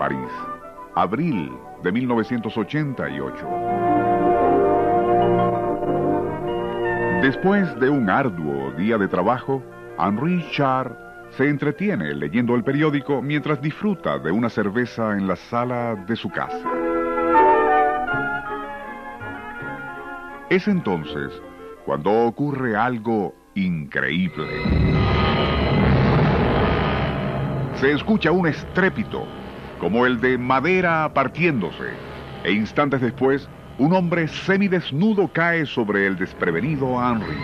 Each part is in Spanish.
París, abril de 1988. Después de un arduo día de trabajo, Henri Char se entretiene leyendo el periódico mientras disfruta de una cerveza en la sala de su casa. Es entonces cuando ocurre algo increíble. Se escucha un estrépito, como el de madera partiéndose, e instantes después, un hombre semidesnudo cae sobre el desprevenido Henry.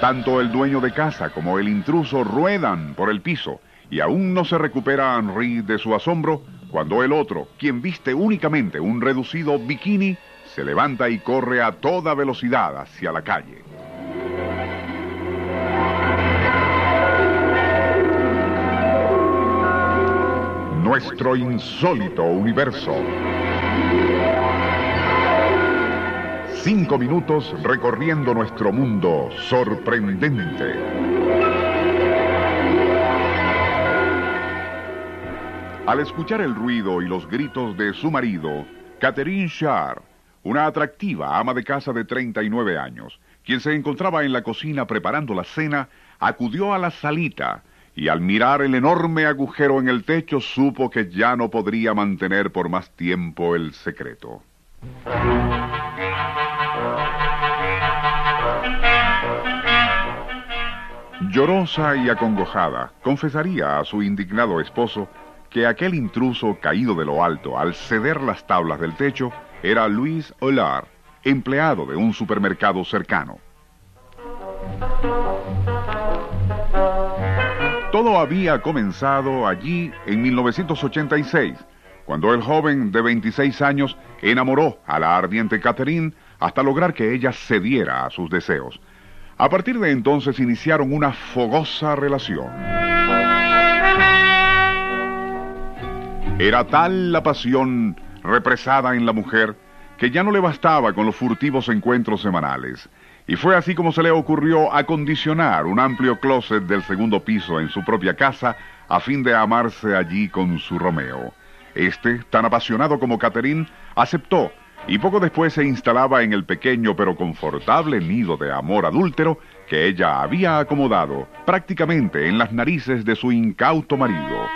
Tanto el dueño de casa como el intruso ruedan por el piso y aún no se recupera Henry de su asombro cuando el otro, quien viste únicamente un reducido bikini, se levanta y corre a toda velocidad hacia la calle. Nuestro insólito universo. Cinco minutos recorriendo nuestro mundo sorprendente. Al escuchar el ruido y los gritos de su marido, Catherine Char una atractiva ama de casa de 39 años, quien se encontraba en la cocina preparando la cena, acudió a la salita y al mirar el enorme agujero en el techo supo que ya no podría mantener por más tiempo el secreto. Llorosa y acongojada, confesaría a su indignado esposo que aquel intruso caído de lo alto al ceder las tablas del techo era Luis Olar, empleado de un supermercado cercano. Todo había comenzado allí en 1986, cuando el joven de 26 años enamoró a la ardiente Catherine hasta lograr que ella cediera a sus deseos. A partir de entonces iniciaron una fogosa relación. Era tal la pasión represada en la mujer que ya no le bastaba con los furtivos encuentros semanales. Y fue así como se le ocurrió acondicionar un amplio closet del segundo piso en su propia casa a fin de amarse allí con su Romeo. Este, tan apasionado como Catherine, aceptó y poco después se instalaba en el pequeño pero confortable nido de amor adúltero que ella había acomodado prácticamente en las narices de su incauto marido.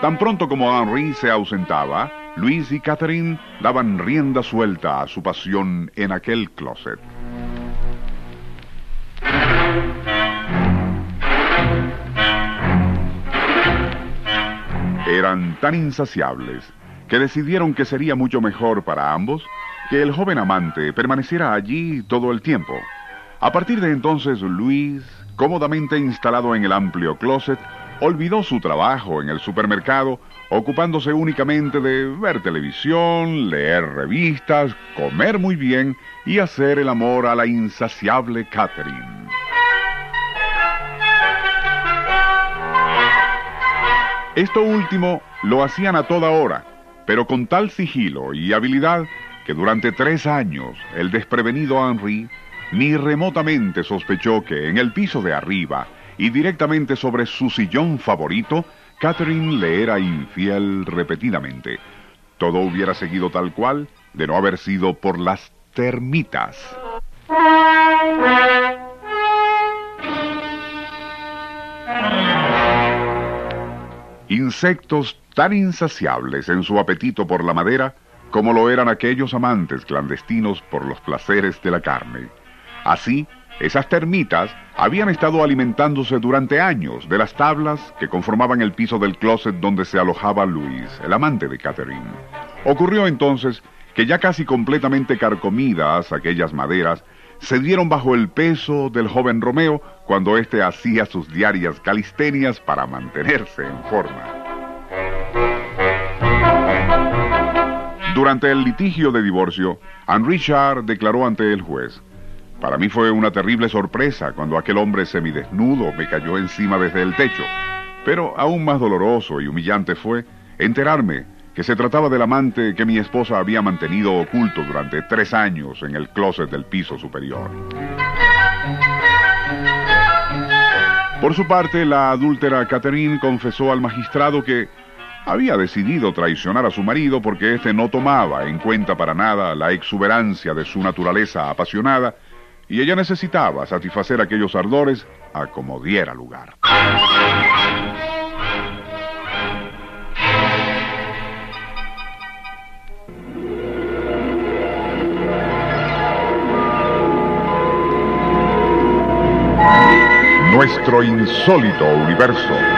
Tan pronto como Henri se ausentaba, Luis y Catherine daban rienda suelta a su pasión en aquel closet. Eran tan insaciables que decidieron que sería mucho mejor para ambos que el joven amante permaneciera allí todo el tiempo. A partir de entonces, Luis, cómodamente instalado en el amplio closet, olvidó su trabajo en el supermercado, ocupándose únicamente de ver televisión, leer revistas, comer muy bien y hacer el amor a la insaciable Catherine. Esto último lo hacían a toda hora, pero con tal sigilo y habilidad que durante tres años el desprevenido Henry ni remotamente sospechó que en el piso de arriba, y directamente sobre su sillón favorito, Catherine le era infiel repetidamente. Todo hubiera seguido tal cual de no haber sido por las termitas. Insectos tan insaciables en su apetito por la madera como lo eran aquellos amantes clandestinos por los placeres de la carne. Así, esas termitas habían estado alimentándose durante años de las tablas que conformaban el piso del closet donde se alojaba Luis, el amante de Catherine. Ocurrió entonces que ya casi completamente carcomidas aquellas maderas, se dieron bajo el peso del joven Romeo cuando éste hacía sus diarias calistenias para mantenerse en forma. Durante el litigio de divorcio, Henri Richard declaró ante el juez para mí fue una terrible sorpresa cuando aquel hombre semidesnudo me cayó encima desde el techo, pero aún más doloroso y humillante fue enterarme que se trataba del amante que mi esposa había mantenido oculto durante tres años en el closet del piso superior. Por su parte, la adúltera Catherine confesó al magistrado que había decidido traicionar a su marido porque éste no tomaba en cuenta para nada la exuberancia de su naturaleza apasionada y ella necesitaba satisfacer aquellos ardores a como diera lugar. Nuestro insólito universo.